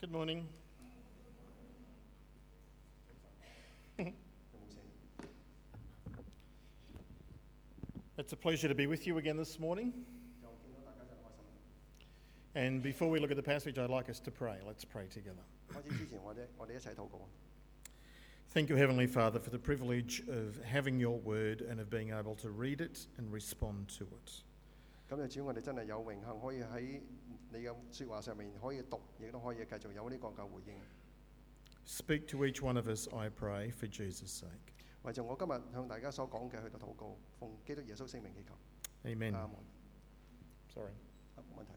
Good morning. it's a pleasure to be with you again this morning. And before we look at the passage, I'd like us to pray. Let's pray together. Thank you, Heavenly Father, for the privilege of having your word and of being able to read it and respond to it. 咁就主，我哋真係有榮幸可以喺你嘅説話上面可以讀，亦都可以繼續有呢個嘅回應。Speak to each one of us, I pray, for Jesus' sake. 為咗我今日向大家所講嘅去到禱告，奉基督耶穌聖名祈求。Amen. 阿門。Sorry. 啊冇問題。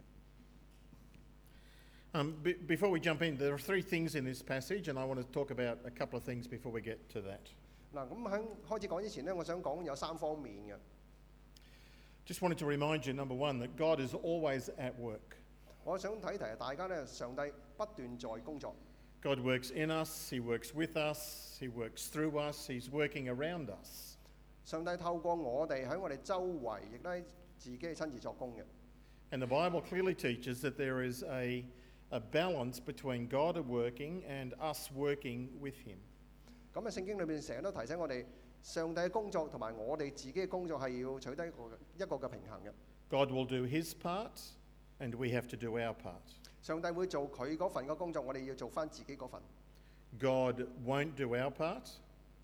Um, be- before we jump in, there are three things in this passage, and I want to talk about a couple of things before we get to that. 嗱，咁喺開始講之前呢，我想講有三方面嘅。Just wanted to remind you, number one, that God is always at work. 我想提提大家呢，上帝不断在工作， God works in us, He works with us, He works through us, He's working around us. 上帝透过我哋喺我哋周围，亦都喺自己亲自作工嘅。 And the Bible clearly teaches that there is a, a balance between God working and us working with Him. 咁喺圣经里面成日都提醒我哋， 上帝嘅工作同埋我哋自己嘅工作系要取得一个一个嘅平衡嘅。 God will do His part, and we have to do our part. 上帝会做佢嗰份嘅工作，我哋要做翻自己嗰份。 God won't do our part,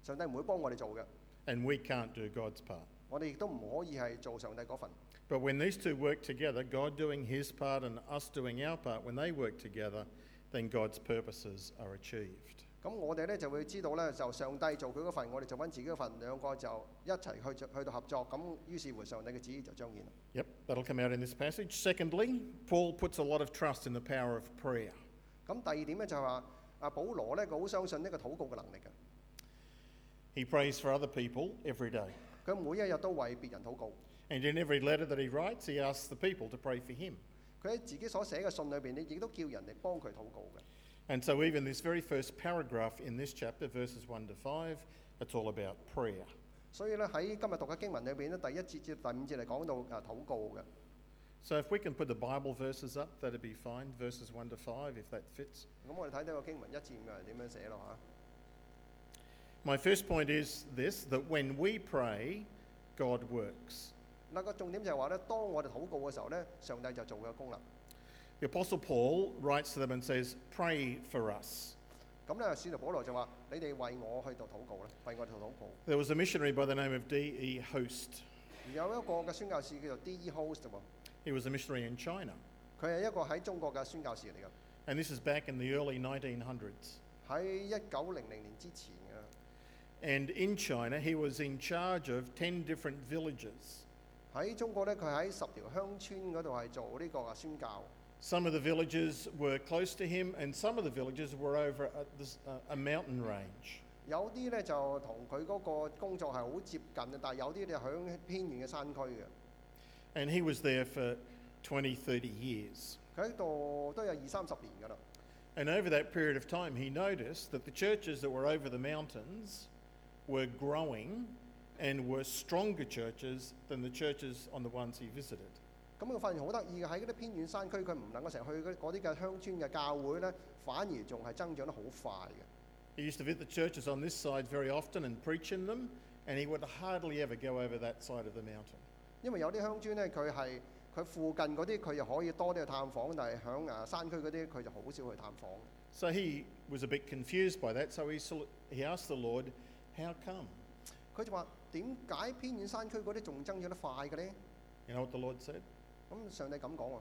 上帝唔会帮我哋做嘅， and we can't do God's part. 我哋亦都唔可以系做上帝嗰份。 But when these two work together, God doing His part and us doing our part, when they work together, then God's purposes are achieved. 咁我哋咧就會知道咧，就上帝做佢嗰份，我哋做翻自己嗰份，兩個就一齊去去到合作。咁於是乎上帝嘅旨意就彰顯啦。Yep, that'll come out in this passage. Secondly, Paul puts a lot of trust in the power of prayer. 咁第二點咧就係話，阿保羅咧佢好相信呢個禱告嘅能力嘅，He prays for other people every day. 佢每一日都為別人禱告。And in every letter that he writes, he asks the people to pray for him. 佢喺自己所寫嘅信裏邊咧，亦都叫人哋幫佢禱告嘅。And so, even this very first paragraph in this chapter, verses 1 to 5, it's all about prayer. 所以咧喺今日读嘅经文里边咧，第一节至第五节嚟讲到啊祷告嘅。 So, if we can put the Bible verses up, that'd be fine. Verses 1 to 5, if that fits. 咁我哋睇睇个经文一至五系点样写咯吓。 My first point is this that when we pray, God works. 嗱个重点就系话咧，当我哋祷告嘅时候咧，上帝就做佢嘅功能。 the Apostle Paul writes to them and says, Pray for us. There was a missionary by the name of D.E. Hoste. He was a missionary in China. And this is back in the early 1900s. And in China, he was in charge of 10 different villages. 喺中國咧，佢喺十條鄉村嗰度係做呢個嘅宣教。Some of the villages were close to him, and some of the villages were over a, this, uh, a mountain range. 有啲咧就同佢嗰个工作系好接近嘅，但系有啲就响偏远嘅山区嘅。 And he was there for 20, 30 years. 佢喺度都有二三十年㗎啦。 And over that period of time, he noticed that the churches that were over the mountains were growing and were stronger churches than the churches on the ones he visited. 咁佢發現好得意嘅，喺嗰啲偏遠山區，佢唔能夠成日去嗰嗰啲嘅鄉村嘅教會咧，反而仲係增長得好快嘅。He used to visit the churches on this side very often and preach in them, and he would hardly ever go over that side of the mountain. 因為有啲鄉村咧，佢係佢附近嗰啲佢又可以多啲去探訪，但係響啊山區嗰啲佢就好少去探訪。So he was a bit confused by that, so he, he asked the Lord, How come? 佢就話：點解偏遠山區嗰啲仲增長得快嘅咧？You know what the Lord said? 咁上帝咁讲喎，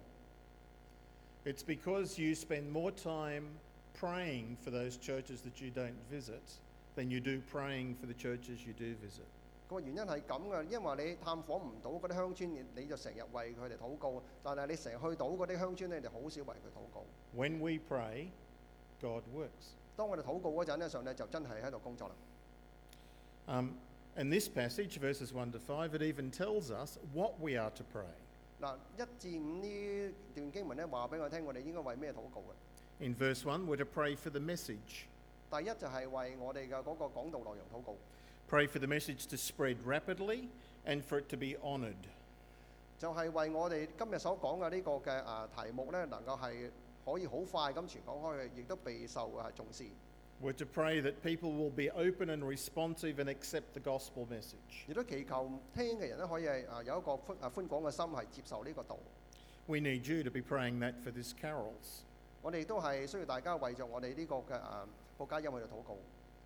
It's because you spend more time praying for those churches that you don't visit than you do praying for the churches you do visit. 个原因系咁嘅，因为你探访唔到嗰啲乡村，你你就成日为佢哋祷告，但系你成日去到嗰啲乡村咧，你就好少为佢祷告。 When we pray, God works. 当我哋祷告嗰阵咧，上帝就真系喺度工作啦。 Um, in this passage, verses 1 to 5, it even tells us what we are to pray. 嗱，一至五呢段經文咧話俾我聽，我哋應該為咩禱告嘅？In verse one, we're to pray for the message. 第一就係為我哋嘅嗰個講道內容禱告，Pray for the message to spread rapidly and for it to be honoured. 就係為我哋今日所講嘅呢個嘅啊題目咧，能夠係可以好快咁傳講開去，亦都備受啊重視。We're to pray that people will be open and responsive and accept the gospel message. 亦都祈求听嘅人咧可以系啊有一个宽啊宽广嘅心系接受呢个道。 We need you to be praying that for this carols. 我哋都系需要大家为着我哋呢个嘅啊国家音去度祷告。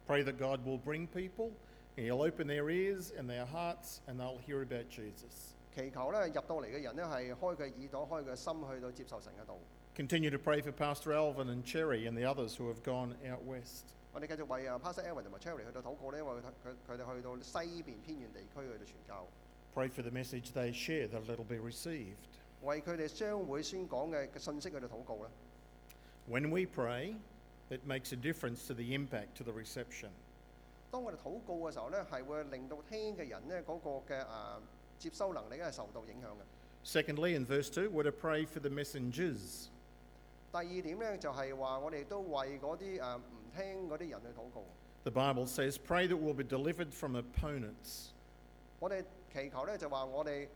Pray that God will bring people, and He'll open their ears and their hearts, and they'll hear about Jesus. 祈求咧入到嚟嘅人咧系开佢耳朵、开佢心去到接受神嘅道。 Continue to pray for Pastor Alvin and Cherry and the others who have gone out west. 我哋继续为啊 Pastor Elvin 同埋 Cherry 去到祷告咧，因为佢佢佢哋去到西边偏远地区去到传教， Pray for the message they share that it'll be received. 为佢哋将会宣讲嘅嘅信息去到祷告啦。 When we pray, it makes a difference to the impact, to the reception. 当我哋祷告嘅时候咧，系会令到听嘅人咧嗰个嘅啊接收能力咧系受到影响嘅。 Secondly, in verse 2, we're to pray for the messengers. 第二点咧就系话我哋都为嗰啲诶唔听嗰啲人去祷告。 The Bible says, Pray that we'll be delivered from opponents. 我哋祈求咧就话我哋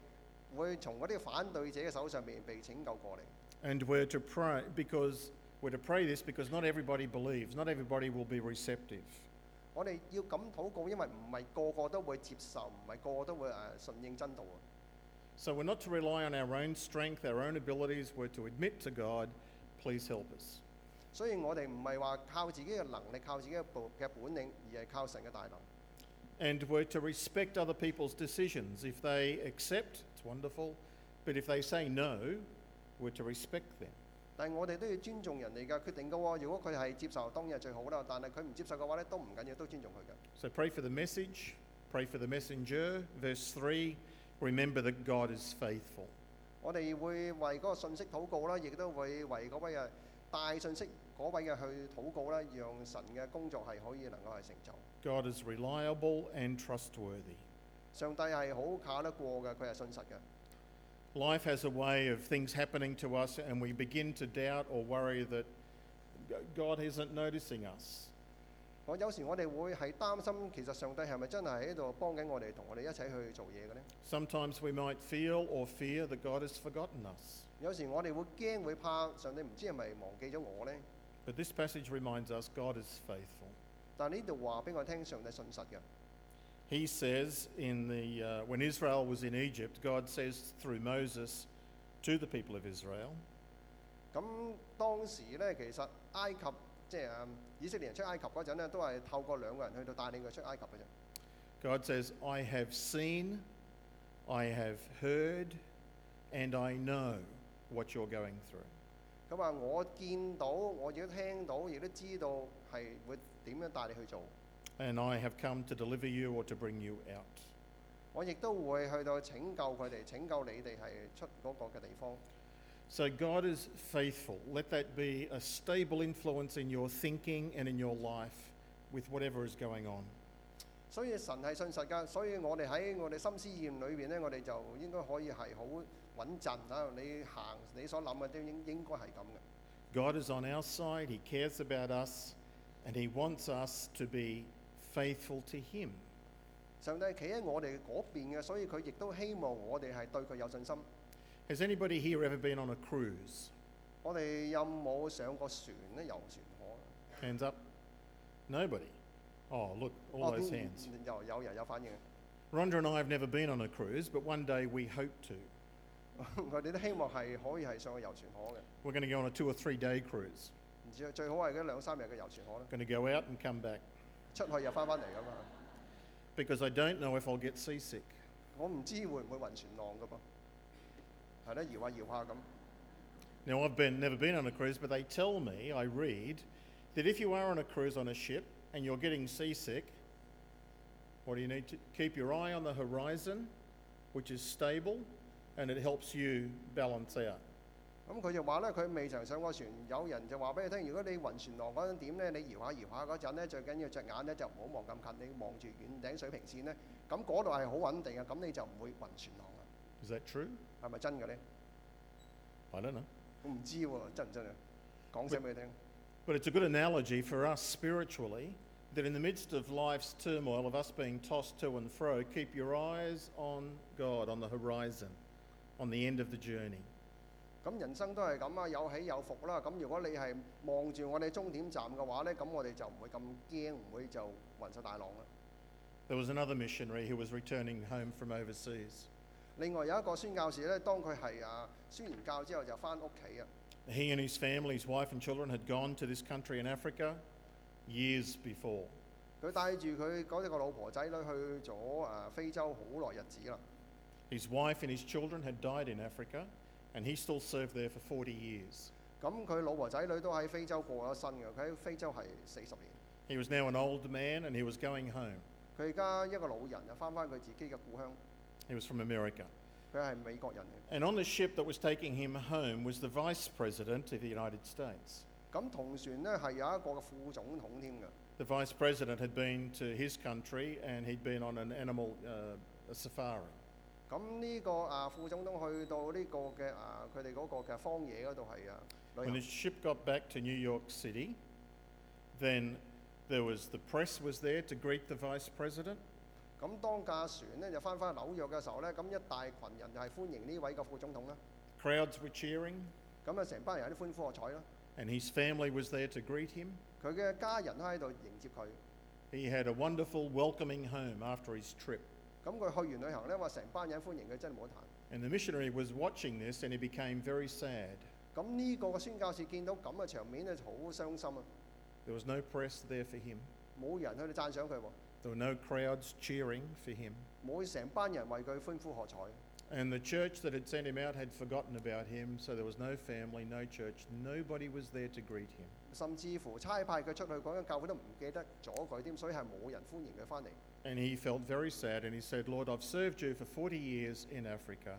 会从嗰啲反对者嘅手上面被拯救过嚟。 And we're to pray because we're to pray this because not everybody believes, not everybody will be receptive. 我哋要咁祷告，因为唔系个个都会接受，唔系个个都会诶顺应真道啊。 So we're not to rely on our own strength, our own abilities. We're to admit to God, please help us. 所以我哋唔系话靠自己嘅能力、靠自己嘅本嘅本领，而系靠神嘅大能。 And we're to respect other people's decisions. If they accept, it's wonderful. But if they say no, we're to respect them. 但系我哋都要尊重人哋嘅决定嘅喎。如果佢系接受，当然系最好啦。但系佢唔接受嘅话咧，都唔紧要，都尊重佢嘅。 So pray for the message, pray for the messenger. Verse 3 remember that God is faithful. 我哋會為嗰個信息禱告啦，亦都會為嗰位嘅帶信息嗰位嘅去禱告啦，讓神嘅工作係可以能夠係成就。God is reliable and trustworthy. 上帝係好靠得過嘅，佢係信實嘅。Life has a way of things happening to us, and we begin to doubt or worry that God isn't noticing us. 我有時我哋會係擔心，其實上帝係咪真係喺度幫緊我哋，同我哋一齊去做嘢嘅呢？Sometimes we might feel or fear that God has forgotten us. 有時我哋會驚會怕上帝唔知係咪忘記咗我呢？But this passage reminds us God is faithful. 但呢度話俾我聽，上帝信實嘅。He says in the uh, when Israel was in Egypt, God says through Moses to the people of Israel, 咁當時呢，其實埃及即係嗯以色列人出埃及嗰陣呢，都係透過兩個人去到帶領佢出埃及嘅啫。God says, "I have seen, I have heard, and I know what you're going through." 咁話我見到，我亦都聽到，亦都知道係會點樣帶你去做。And I have come to deliver you or to bring you out. 我亦都會去到拯救佢哋，拯救你哋係出嗰個嘅地方。So God is faithful. Let that be a stable influence in your thinking and in your life with whatever is going on. 所以神系信实㗎，所以我哋喺我哋心思意念里边咧，我哋就应该可以系好稳阵啊！你行你所谂嘅都应应该系咁嘅。 God is on our side, He cares about us, and He wants us to be faithful to Him. 上帝企喺我哋嗰边嘅，所以佢亦都希望我哋系对佢有信心。 Has anybody here ever been on a cruise? 我哋有冇上过船咧？游船河？ Hands up. Nobody. Oh, look, all 哦 those 边 hands. 有有人有反应。 Rhonda and I have never been on a cruise, but one day we hope to. 我哋都希望系可以系上去游船河嘅， We're going to go on a two or three day cruise. 唔知最好系嗰两三日嘅游船河啦， Going to go out and come back 出去又翻返嚟噶嘛。 because I don't know if I'll get seasick. 我唔知会唔会晕船浪噶噃， 系咧摇下摇下咁。 Now, I've been, never been on a cruise, but they tell me, I read, that if you are on a cruise on a ship and you're getting seasick, what do you need to keep your eye on the horizon, which is stable, and it helps you balance out. 咁佢就话咧，佢未曾上过船，有人就话俾你听，如果你晕船浪嗰阵点咧，你摇下摇下嗰阵咧，最紧要只眼咧就唔好望咁近，你望住远顶水平线咧，咁嗰度系好稳定嘅，咁你就唔会晕船浪啦。 Is that true? 系咪真嘅咧？ I don't know. 我唔知喎，真唔真啊？讲声俾你听。 But it's a good analogy for us spiritually that in the midst of life's turmoil, of us being tossed to and fro, keep your eyes on God, on the horizon, on the end of the journey. 咁人生都系咁啊，有起有伏啦。咁如果你系望住我哋终点站嘅话呢，咁我哋就唔会咁惊，唔会就云晒大浪啦。 There was another missionary who was returning home from overseas. 另外有一個宣教士咧，當佢係啊宣完教之後就翻屋企啊。He and his family, his wife and children, had gone to this country in Africa years before. 佢帶住佢嗰一個老婆仔女去咗誒、啊非洲好耐日子啦。His wife and his children had died in Africa, and he still served there for 40 years. 咁佢老婆仔女都喺非洲過咗身嘅，佢喺非洲係四十年。He was now an old man and he was going home. 佢而家一個老人就翻返佢自己嘅故鄉，He was from America. 佢系美国人嚟。 And on the ship that was taking him home was the Vice President of the United States. 咁同船呢系有一个嘅副总统添嘅。 The Vice President had been to his country and he'd been on an animal uh, a safari. 咁呢个啊副总统去到呢个嘅啊佢哋嗰个嘅荒野嗰度系啊旅 When the 行。 ship got back to New York City, then there was the press was there to greet the Vice President. 咁當架船咧就翻返紐約嘅時候咧，咁一大群人就係歡迎呢位嘅副總統啦。Crowds were cheering, 咁啊成班人有啲歡呼喝彩啦。and his family was there to greet him. 佢嘅家人都喺度迎接佢。He had a wonderful welcoming home after his trip. 咁佢去完旅行咧，話成班人歡迎佢，真係冇得彈。And the missionary was watching this and he became very sad. 咁呢個嘅宣教士見到咁嘅場面咧，就好傷心啊！There was no press there for him. 冇人去到讚賞佢喎，There were no crowds cheering for him. 冇成班人为佢欢呼喝彩。 And the church that had sent him out had forgotten about him, so there was no family, no church, nobody was there to greet him. 甚至乎差派佢出去嗰间教会都唔记得咗佢添，所以系冇人欢迎佢翻嚟。 And he felt very sad and he said, Lord, I've served you for 40 years in Africa,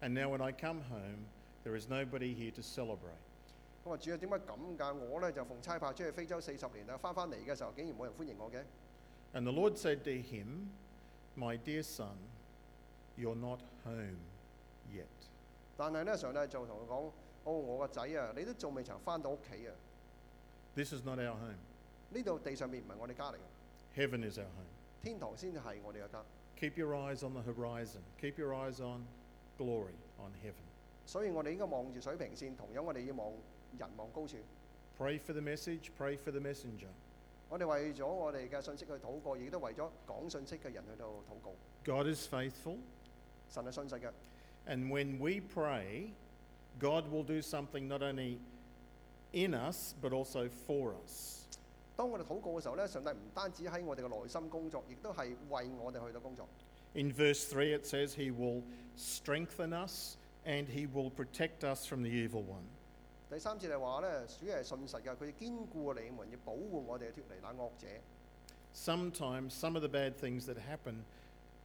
and now when I come home, there is nobody here to celebrate. 我话主啊，点解咁㗎？我咧就奉差派出去非洲四十年啦，翻翻嚟嘅时候竟然冇人欢迎我嘅。 And the Lord said to him, My dear son, you're not home yet. 但系咧，上帝就同佢讲：哦，我个仔啊，你都仲未曾翻到屋企啊！ This is not our home. 呢度地上面唔系我哋家嚟嘅， Heaven is our home. 天堂先至系我哋嘅家。 Keep your eyes on the horizon. Keep your eyes on glory, on heaven. 所以我哋应该望住水平线，同样我哋要望人望高处。 Pray for the message, pray for the messenger. 我哋为咗我哋嘅信息去祷告，亦都为咗讲信息嘅人去到祷告。 God is faithful, 神系信实嘅， and when we pray, God will do something not only in us but also for us. 当我哋祷告嘅时候咧，上帝唔单止喺我哋嘅内心工作，亦都系为我哋去到工作。 In verse 3, it says, He will strengthen us and He will protect us from the evil one. 第三节系话咧，主系信实嘅，佢坚固你们，要保护我哋脱离那恶者。 Sometimes, some of the bad things that happen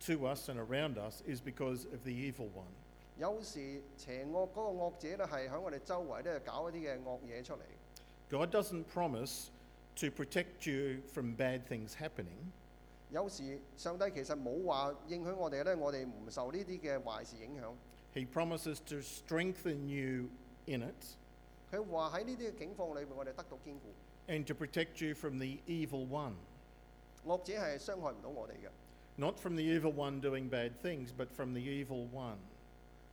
to us and around us is because of the evil one. 有时邪恶嗰个恶者咧系喺我哋周围咧搞一啲嘅恶嘢出嚟。 God doesn't promise to protect you from bad things happening. 有时上帝其实冇话应许我哋咧，我哋唔受呢啲嘅坏事影响。 He promises to strengthen you in it 佢话喺呢啲嘅境况里边，我哋得到坚固。 and to protect you from the evil one. 恶者系伤害唔到我哋嘅， Not from the evil one doing bad things, but from the evil one.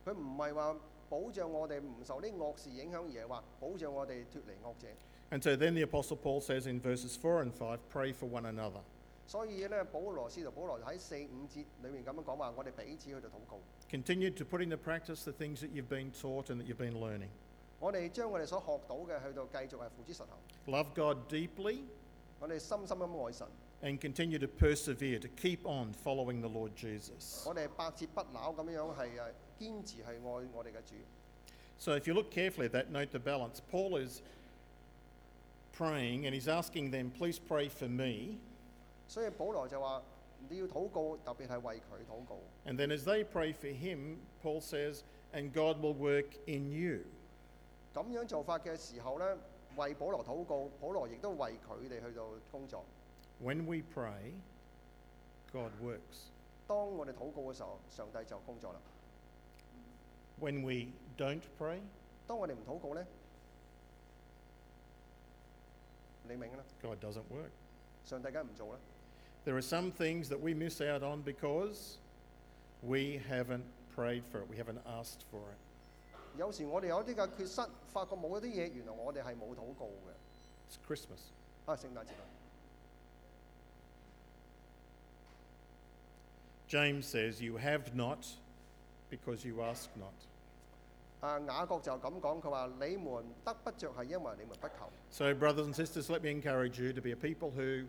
佢唔系话保障我哋唔受呢恶事影响，而系话保障我哋脱离恶者。 And so then the Apostle Paul says in verses 4 and 5 pray for one another. 所以咧，保罗使徒保罗喺四五节里面咁样讲话，我哋彼此去到祷告， Continue to put into practice the things that you've been taught and that you've been learning. 我哋将我哋所学到嘅去到继续系付之实行， Love God deeply 我哋深深咁爱神， and continue to persevere, to keep on following the Lord Jesus. 我哋百折不挠咁样系诶坚持系爱我哋嘅主。 So if you look carefully at that, note the balance. Paul is praying and he's asking them, please pray for me. 所以保罗就话你要祷告，特别系为佢祷告。 And then as they pray for him, Paul says, and God will work in you. 咁樣做法嘅時候咧，為保羅禱告，保羅亦都為佢哋去到工作。When we pray, God works. 當我哋禱告嘅時候，上帝就工作啦。When we don't pray, 當我哋唔禱告咧，你明啦，God doesn't work. 上帝梗係唔做啦。There are some things that we miss out on because we haven't prayed for it, we haven't asked for it. 有时我哋有啲嘅缺失，发觉冇一啲嘢，原来我哋系冇祷告嘅。 It's Christmas. 啊，圣诞节啊！ James says, You have not because you ask not. 啊，雅各就咁讲，佢话：你们得不着系因为你们不求。 So, brothers and sisters, let me encourage you to be a people who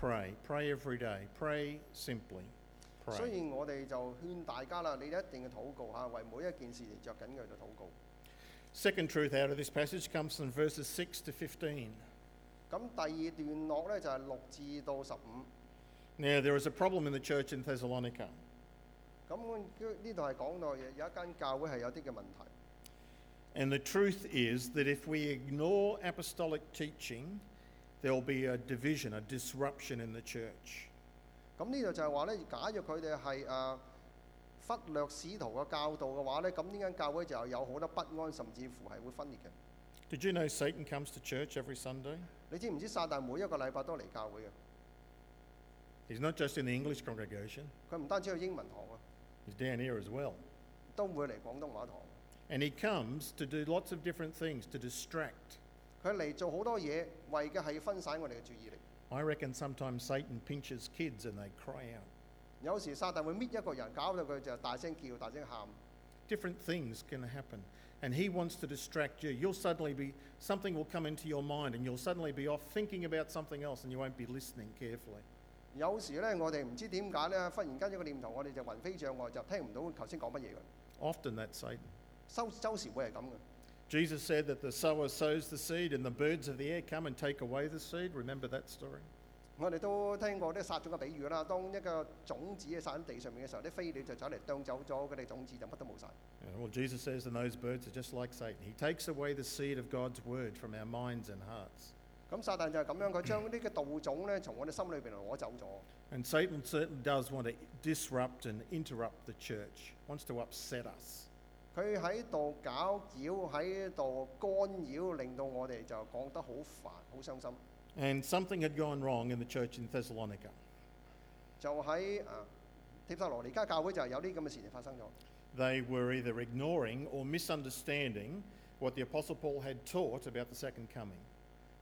pray. Pray every day. Pray simply. 所 Pray. 以我哋就劝大家啦，你一定要祷告吓，为每一件事而着紧嘅去祷告。 Second truth out of this passage comes from verses 6 to 15. 咁第二段落呢，就系六至到十五。 Now, there is a problem in the church in Thessalonica. 咁呢度系讲到有有一间教会系有啲嘅问题。 And the truth is that if we ignore apostolic teaching, there will be a division, a disruption in the church. 咁呢度就係話咧，假若佢哋係誒忽略使徒嘅教導嘅話咧，咁呢間教會就有好多不安，甚至乎係會分裂嘅。Did you know Satan comes to church every Sunday? 你知唔知撒旦每一個禮拜都嚟教會嘅？He's not just in the English congregation, 佢唔單止去英文堂啊，he's down here as well. 都會嚟廣東話堂。And he comes to do lots of different things to distract. 佢嚟做好多嘢，為嘅係要分散我哋嘅注意力。I reckon sometimes Satan pinches kids and they cry out. 有时撒旦会搣一个人，搞到佢就大声叫、大声喊。 Different things can happen. And he wants to distract you. You'll suddenly be, something will come into your mind and you'll suddenly be off thinking about something else and you won't be listening carefully. 有时呢，我哋唔知点解呢，忽然间一个念头，我哋就魂飞象外，就听唔到头先讲乜嘢嘅。 Often that's Satan. 收周时会系咁嘅。 Jesus said that the sower sows the seed and the birds of the air come and take away the seed. Remember that story? 我哋都听过啲撒种嘅比喻啦。当一个种子撒喺地上面嘅时候，啲飞鸟就走嚟啄走咗佢哋种子，就乜都冇晒。 Yeah, well, Jesus says, and those birds are just like Satan. He takes away the seed of God's word from our minds and hearts. 咁撒旦就系咁样，佢将呢个道种咧从我哋心里边攞走咗。 And Satan certainly does want to disrupt and interrupt the church, wants to upset us. 佢喺度搞擾，喺度干擾，令到我哋就講得好煩、好傷心。And something had gone wrong in the church in Thessalonica. 就喺啊帖撒羅尼加教會就係有啲咁嘅事情發生咗。They were either ignoring or misunderstanding what the Apostle Paul had taught about the second coming.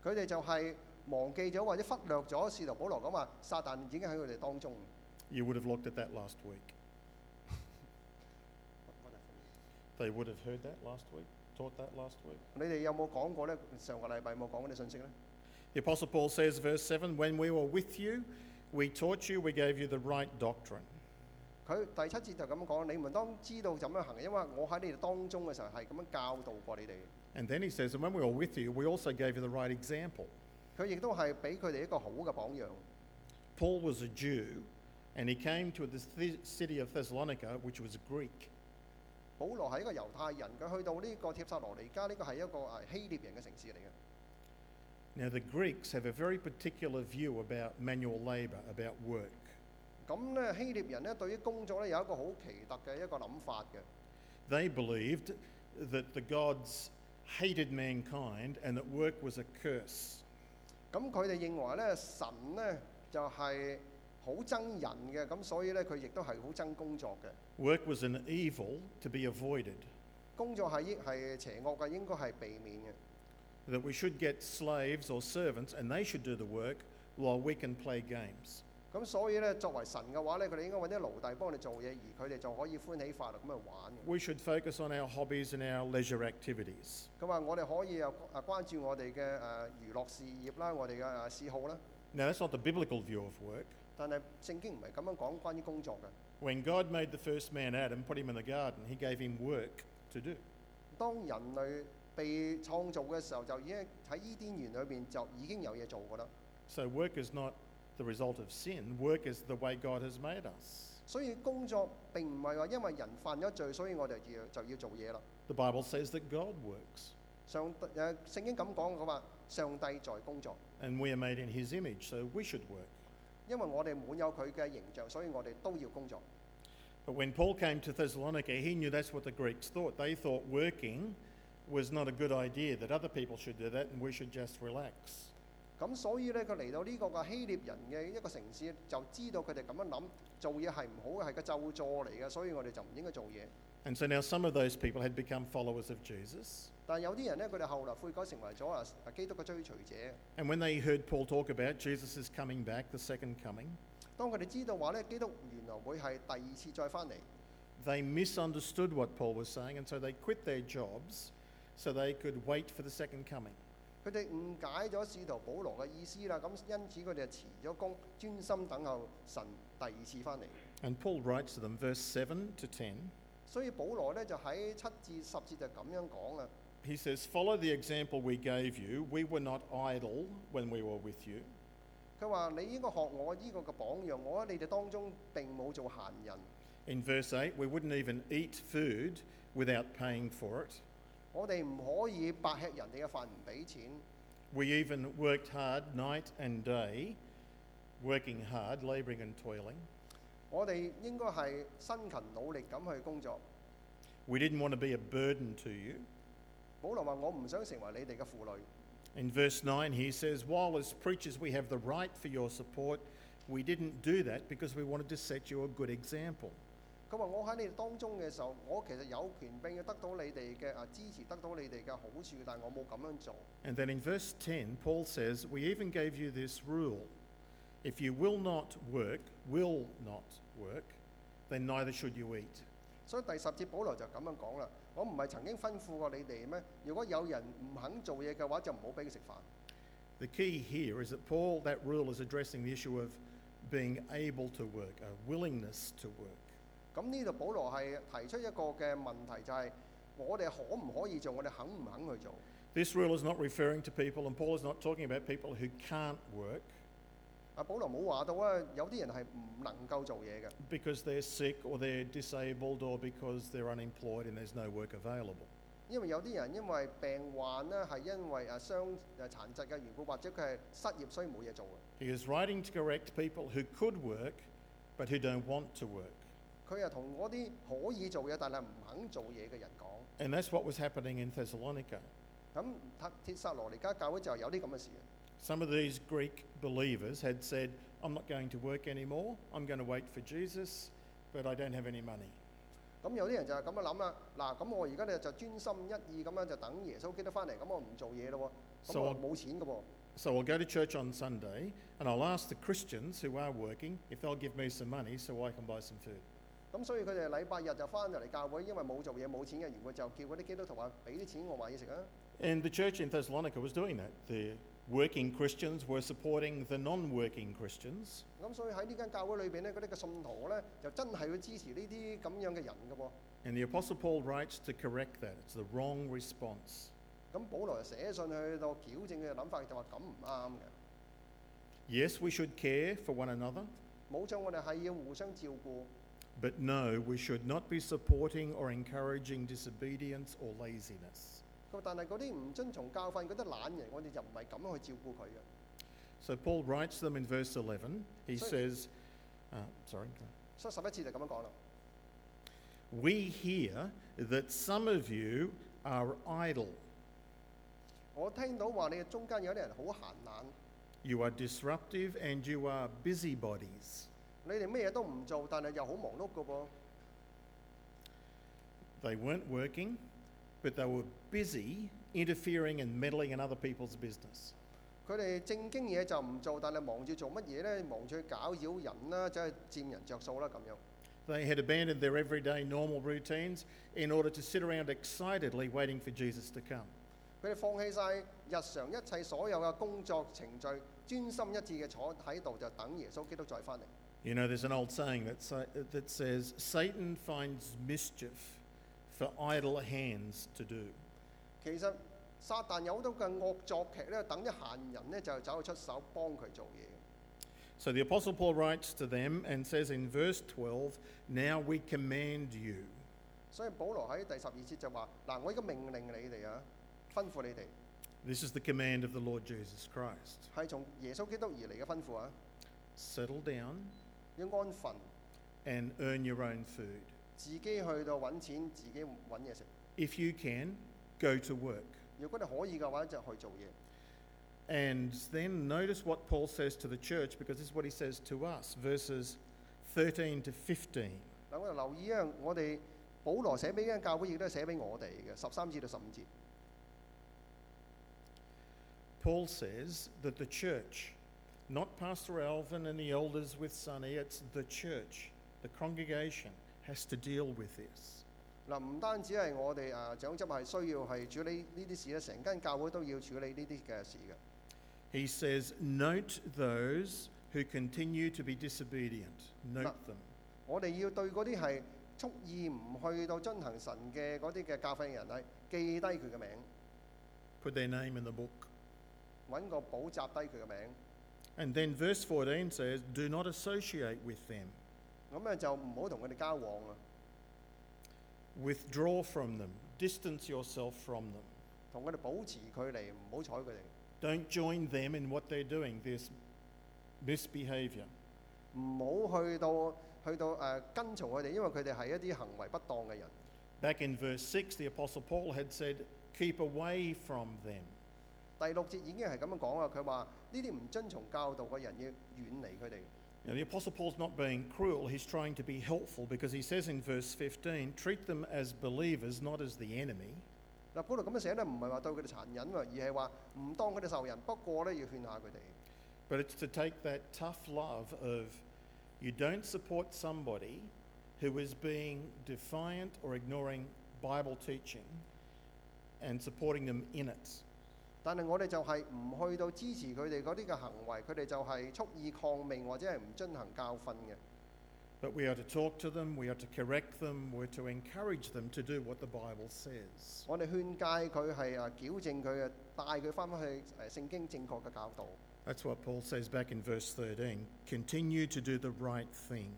佢哋就係忘記咗或者忽略咗使徒保羅講話，撒旦已經喺佢哋當中。You would have looked at that last week. They would have heard that last week, taught that last week. 你哋有冇讲过呢？上个礼拜有冇讲嗰啲信息呢？ The Apostle Paul says, verse 7 When we were with you, we taught you, we gave you the right doctrine. 佢第七节就咁讲：你们当知道怎样行，因为我喺你哋当中嘅时候系咁样教导过你哋。 And then he says, And when we were with you, we also gave you the right example. 佢亦都系俾佢哋一个好嘅榜样。 Paul was a Jew, and he came to the th- city of Thessalonica, which was Greek. 保羅係一個猶太人，佢去到呢個帖撒羅尼加，呢個係一個誒希臘人嘅城市嚟嘅。Now, the Greeks have a very particular view about manual labour, about work. 咁咧，希臘人咧對於工作咧有一個好奇特嘅一個諗法嘅。They believed that the gods hated mankind and that work was a curse. 咁佢哋認為咧神咧就係好憎人嘅，咁所以咧佢亦都係好憎工作嘅。Work was an evil to be avoided, 工作系应系邪恶嘅，应该系避免嘅。 that we should get slaves or servants and they should do the work while we can play games. 咁所以咧，作为神嘅话咧，佢哋应该揾啲奴隶帮你做嘢，而佢哋就可以欢喜快乐咁去玩嘅。 We should focus on our hobbies and our leisure activities. 咁啊，我哋可以又诶关注我哋嘅诶娱乐事业啦，我哋嘅诶嗜好啦。 Now, that's not the biblical view of work. 但係聖經唔係咁樣講關於工作嘅。When God made the first man, Adam, put him in the garden, he gave him work to do. 當人類被創造嘅時候，就已經喺伊甸園裏邊就已經有嘢做㗎啦。So, work is not the result of sin, work is the way God has made us. 所以工作並唔係話因為人犯咗罪，所以我哋要就要做嘢啦。The Bible says that God works, 上帝誒聖經咁講嘅話，上帝在工作，and we are made in his image, so we should work. 因为我哋满有佢嘅形象，所以我哋都要工作。 But when Paul came to Thessalonica, he knew that's what the Greeks thought. They thought working was not a good idea, that other people should do that and we should just relax. 咁所以咧，佢嚟到呢个嘅希腊人嘅一个城市，就知道佢哋咁样谂，做嘢系唔好嘅，系个咒诅嚟嘅，所以我哋就唔应该做嘢。 And so now some of those people had become followers of Jesus. 但有啲人咧，佢哋後來悔改成為咗啊啊基督嘅追隨者。And when they heard Paul talk about Jesus is coming back, the second coming, 當佢哋知道話咧，基督原來會係第二次再翻嚟，they misunderstood what Paul was saying, and so they quit their jobs so they could wait for the second coming. 佢哋誤解咗使徒保羅嘅意思啦。咁因此佢哋就辭咗工，專心等候神第二次翻嚟。And Paul writes to them, verse 7 to 10. 所以保羅咧就喺七至十節就咁樣講啊。He says, Follow the example we gave you. We were not idle when we were with you. 佢话：你应该学我呢个嘅榜样，我喺你哋当中并冇做闲人。 In verse 8, we wouldn't even eat food without paying for it. 我哋唔可以白吃人哋嘅饭唔俾钱。 We even worked hard night and day, working hard, labouring and toiling. 我哋应该系辛勤努力咁去工作。 We didn't want to be a burden to you. 保罗话：我唔想成为你哋嘅负累。 In verse 9, he says, While as preachers we have the right for your support, we didn't do that because we wanted to set you a good example. 佢话：我喺你哋当中嘅时候，我其实有权并要得到你哋嘅啊支持，得到你哋嘅好处，但系我冇咁样做。 And then in verse 10, Paul says, We even gave you this rule if you will not work, will not work, then neither should you eat. 所以第十節保羅就咁樣講啦。我唔係曾經吩咐過你哋咩？如果有人唔肯做嘢嘅話，就唔好俾佢食飯。The key here is that Paul, that rule is addressing the issue of being able to work, a willingness to work. 咁呢度保羅係提出一個嘅問題，就係、我哋可唔可以做？我哋肯唔肯去做？This rule is not referring to people, and Paul is not talking about people who can't work 啊，保羅冇話到啊，有啲人係唔能夠做嘢嘅，because they're sick or they're disabled or because they're unemployed and there's no work available. 因為有啲人因為病患咧，係因為啊傷誒殘疾嘅緣故，或者佢係失業，所以冇嘢做嘅。He is writing to correct people who could work but who don't want to work. 佢係同嗰啲可以做嘢但係唔肯做嘢嘅人講。And that's what was happening in Thessalonica. 咁塔鐵撒羅尼加教會就有啲咁嘅事。Some of these Greek believers had said, I'm not going to work anymore, I'm going to wait for Jesus, but I don't have any money. 咁有啲人就系咁样谂啦。嗱，咁我而家咧就专心一意咁样就等耶稣基督翻嚟，咁我唔做嘢咯喎，咁 So 我 I- 冇钱嘅喎。 So I'll go to church on Sunday and I'll ask the Christians who are working if they'll give me some money so I can buy some food. 咁所以佢哋礼拜日就翻入嚟教会，因为冇做嘢冇钱嘅缘故，就叫嗰啲基督徒话俾啲钱我买嘢食啊。 And the church in Thessalonica was doing that. The working Christians were supporting the non working Christians. 咁所以喺呢间教会里边呢，嗰啲嘅信徒咧就真系会支持呢啲咁样嘅人嘅喎。 And the Apostle Paul writes to correct that. It's the wrong response. 咁保罗就写信去到矫正佢嘅谂法，就话咁唔啱嘅。 Yes, we should care for one another, 冇错，我哋系要互相照顾， but no, we should not be supporting or encouraging disobedience or laziness. 佢话但系嗰啲唔遵从教训嗰啲懒人，我哋就唔系咁样去照顾佢嘅。 So Paul writes them in verse 11. He So- says, uh, sorry.所以十一节就咁样讲啦。 We hear that some of you are idle. 我听到话你哋中间有啲人好闲懒， You are disruptive and you are busybodies. 你哋咩嘢都唔做，但系又好忙碌嘅噃。 They weren't working, but they were busy interfering and meddling in other people's business. 佢哋正经嘢就唔做，但系忙住做乜嘢呢？忙住去搞扰人啦，即系占人着数啦咁样。 They had abandoned their everyday normal routines in order to sit around excitedly waiting for Jesus to come. 佢哋放弃晒日常一切所有嘅工作程序，专心一致嘅坐喺度就等耶稣基督再翻嚟。 You know, there's an old saying that, say, that says, Satan finds mischief for idle hands to do. 其实撒旦有好多嘅恶作剧咧，等啲闲人咧就走去出手帮佢做嘢。 So the Apostle Paul writes to them and says in verse 12, Now we command you. 所以保罗喺第十二节就话：嗱，我而家命令你哋啊，吩咐你哋 This is the command of the Lord Jesus Christ. 系从耶稣基督而嚟嘅吩咐啊， Settle down 要安分， and earn your own food. 自己去到揾钱，自己揾嘢食。 If you can, go to work. 如果你可以嘅话，就去做嘢。 And then notice what Paul says to the church because this is what he says to us, verses 13 to 15. 嗱，我哋留意啊，我哋 保罗写俾间教会，亦都系写俾我哋嘅十三至到十五节。 Paul says that the church, not Pastor Alvin and the elders with Sonny, it's the church, the congregation, has to deal with this. 嗱，唔单止系我哋诶长执系需要系处理呢啲事咧，成间教会都要处理呢啲嘅事嘅。 He says, Note those who continue to be disobedient. Note No. them. 我哋要对嗰啲系蓄意唔去到遵行神嘅嗰啲嘅教训嘅人系记低佢嘅名， Put their name in the book. 揾个补习低佢嘅名。 And then verse 14 says, Do not associate with them, 咁咧就唔好同佢哋交往啊，withdraw from them, distance yourself from them. 同佢哋保持距離，唔好睬佢哋，Don't join them in what they're doing, this misbehavior. 唔好去到去到誒、呃跟從佢哋，因為佢哋係一啲行為不當嘅人。Back in verse six, the Apostle Paul had said, Keep away from them. 第六節已經係咁樣講啊，佢話呢啲唔遵從教導嘅人要遠離佢哋。Now, the Apostle Paul's not being cruel, he's trying to be helpful because he says in verse 15, Treat them as believers, not as the enemy. 嗱，保罗咁样写咧，唔系话对佢哋残忍喎，而系话唔当佢哋仇人，不过咧要劝下佢哋。 But it's to take that tough love of you don't support somebody who is being defiant or ignoring Bible teaching and supporting them in it. 但係我哋就係唔去到支持佢哋嗰啲嘅行為，佢哋就係蓄意抗命或者係唔遵行教訓嘅。But we are to talk to them, we are to correct them, we're to encourage them to do what the Bible says. 我哋勸戒佢係啊矯正佢嘅，帶佢翻返去誒聖經正確嘅教導。That's what Paul says back in verse 13 continue to do the right thing.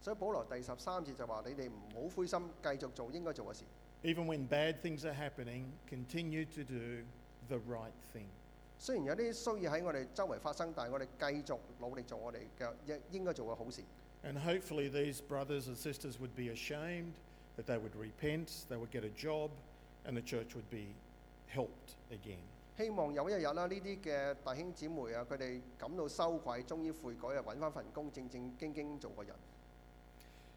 所以保羅第十三節就話：你哋唔好灰心，繼續做應該做嘅事。Even when bad things are happening, continue to do the right thing. 虽然有啲衰嘢喺我哋周围发生，但系我哋继续努力做我哋嘅应应该做嘅好事。 And hopefully, these brothers and sisters would be ashamed, that they would repent, they would get a job, and the church would be helped again. 希望有一日啦，呢啲嘅弟兄姊妹啊，佢哋感到羞愧，终于悔改啊，揾翻份工，正正经经做个人。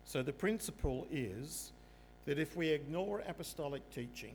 So, the principle is that if we ignore apostolic teaching,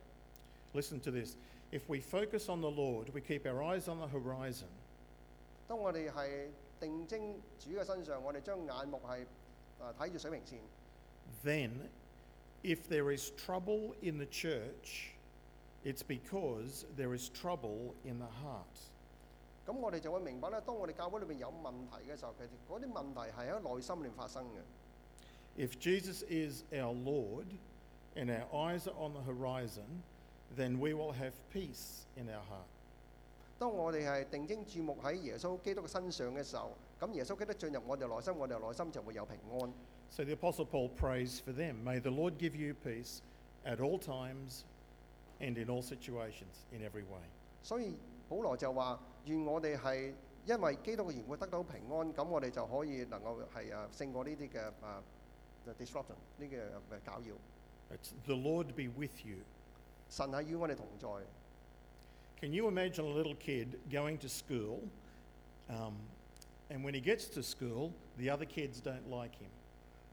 Listen to this. If we focus on the Lord, we keep our eyes on the horizon, 当我哋系定睛主嘅身上，我哋将眼目系啊睇住水平线。 then if there is trouble in the church, it's because there is trouble in the heart. 咁我哋就会明白咧，当我哋教会里边有问题嘅时候，其实嗰啲问题系喺内心里面发生嘅。 If Jesus is our Lord and our eyes are on the horizon, then we will have peace in our heart. 当我哋系定睛注目喺耶稣基督嘅身上嘅时候，咁耶稣基督进入我哋内心，我哋内心就会有平安。 So the Apostle Paul prays for them. May the Lord give you peace at all times and in all situations, in every way. 所以保罗就话：愿我哋系因为基督嘅缘故得到平安，咁我哋就可以能够系啊胜过呢啲嘅啊 disruption 呢个嘅搅扰。 It's the Lord be with you. 神係與我哋同在。Can you imagine a little kid going to school, um, and when he gets to school, the other kids don't like him?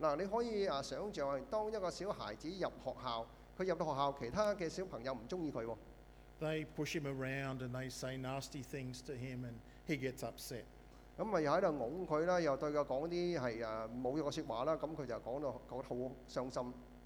嗱，你可以啊想象係當一個小孩子入學校，佢入到學校，其他嘅小朋友唔中意佢喎，They push him around and they say nasty things to him, and he gets upset. 咁咪又喺度擁佢啦，又對佢講啲係啊侮辱嘅説話啦，咁佢就講到講得好傷心。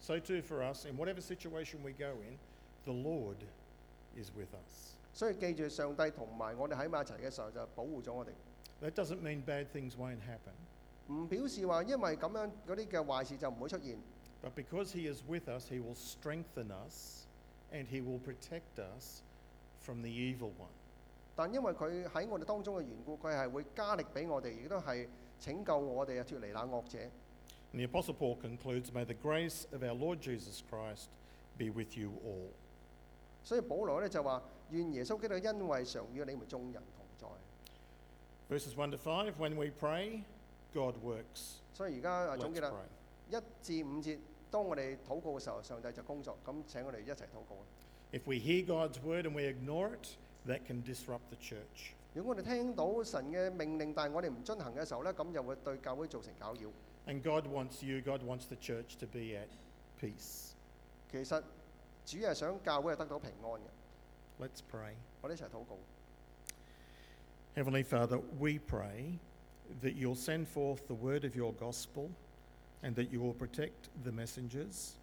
So too for us, in whatever situation we go in, the Lord is with us. 所以记住，上帝同埋我哋喺埋一齐嘅时候就保护咗我哋， That doesn't mean bad things won't happen, 唔表示话因为咁样嗰啲嘅坏事就唔会出现。 but because He is with us, He will strengthen us and He will protect us from the evil one. 但因为佢喺我哋当中嘅缘故，佢系会加力俾我哋，亦都系拯救我哋啊脱离那恶者。 And the Apostle Paul concludes, May the grace of our Lord Jesus Christ be with you all. 所以保罗咧就话：愿耶稣基督嘅恩惠常与你们众人同在。 Verses 1 to 5 When we pray, God works. 所以而家啊 Let's 总结啦， pray. 一至五节，当我哋祷告嘅时候，上帝就工作。咁请我哋一齐祷告。 If we hear God's word and we ignore it, that can disrupt the church. 如果我哋听到神嘅命令，但系我哋唔遵行嘅时候咧，咁就会对教会造成搅扰。 And God wants you, God wants the church to be at peace. 其实主系想教会系得到平安嘅。 Let's pray. 我哋一齐祷告。 Heavenly Father, we pray that you'll send forth the word of your gospel and that you will protect the messengers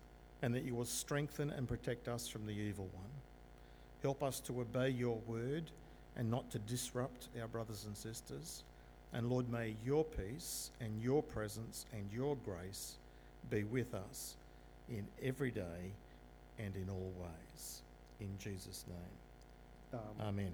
and that you will strengthen and protect us from the evil one. Help us to obey your word and not to disrupt our brothers and sisters. And Lord, may your peace and your presence and your grace be with us in every day and in all ways. In Jesus' name. Um, Amen.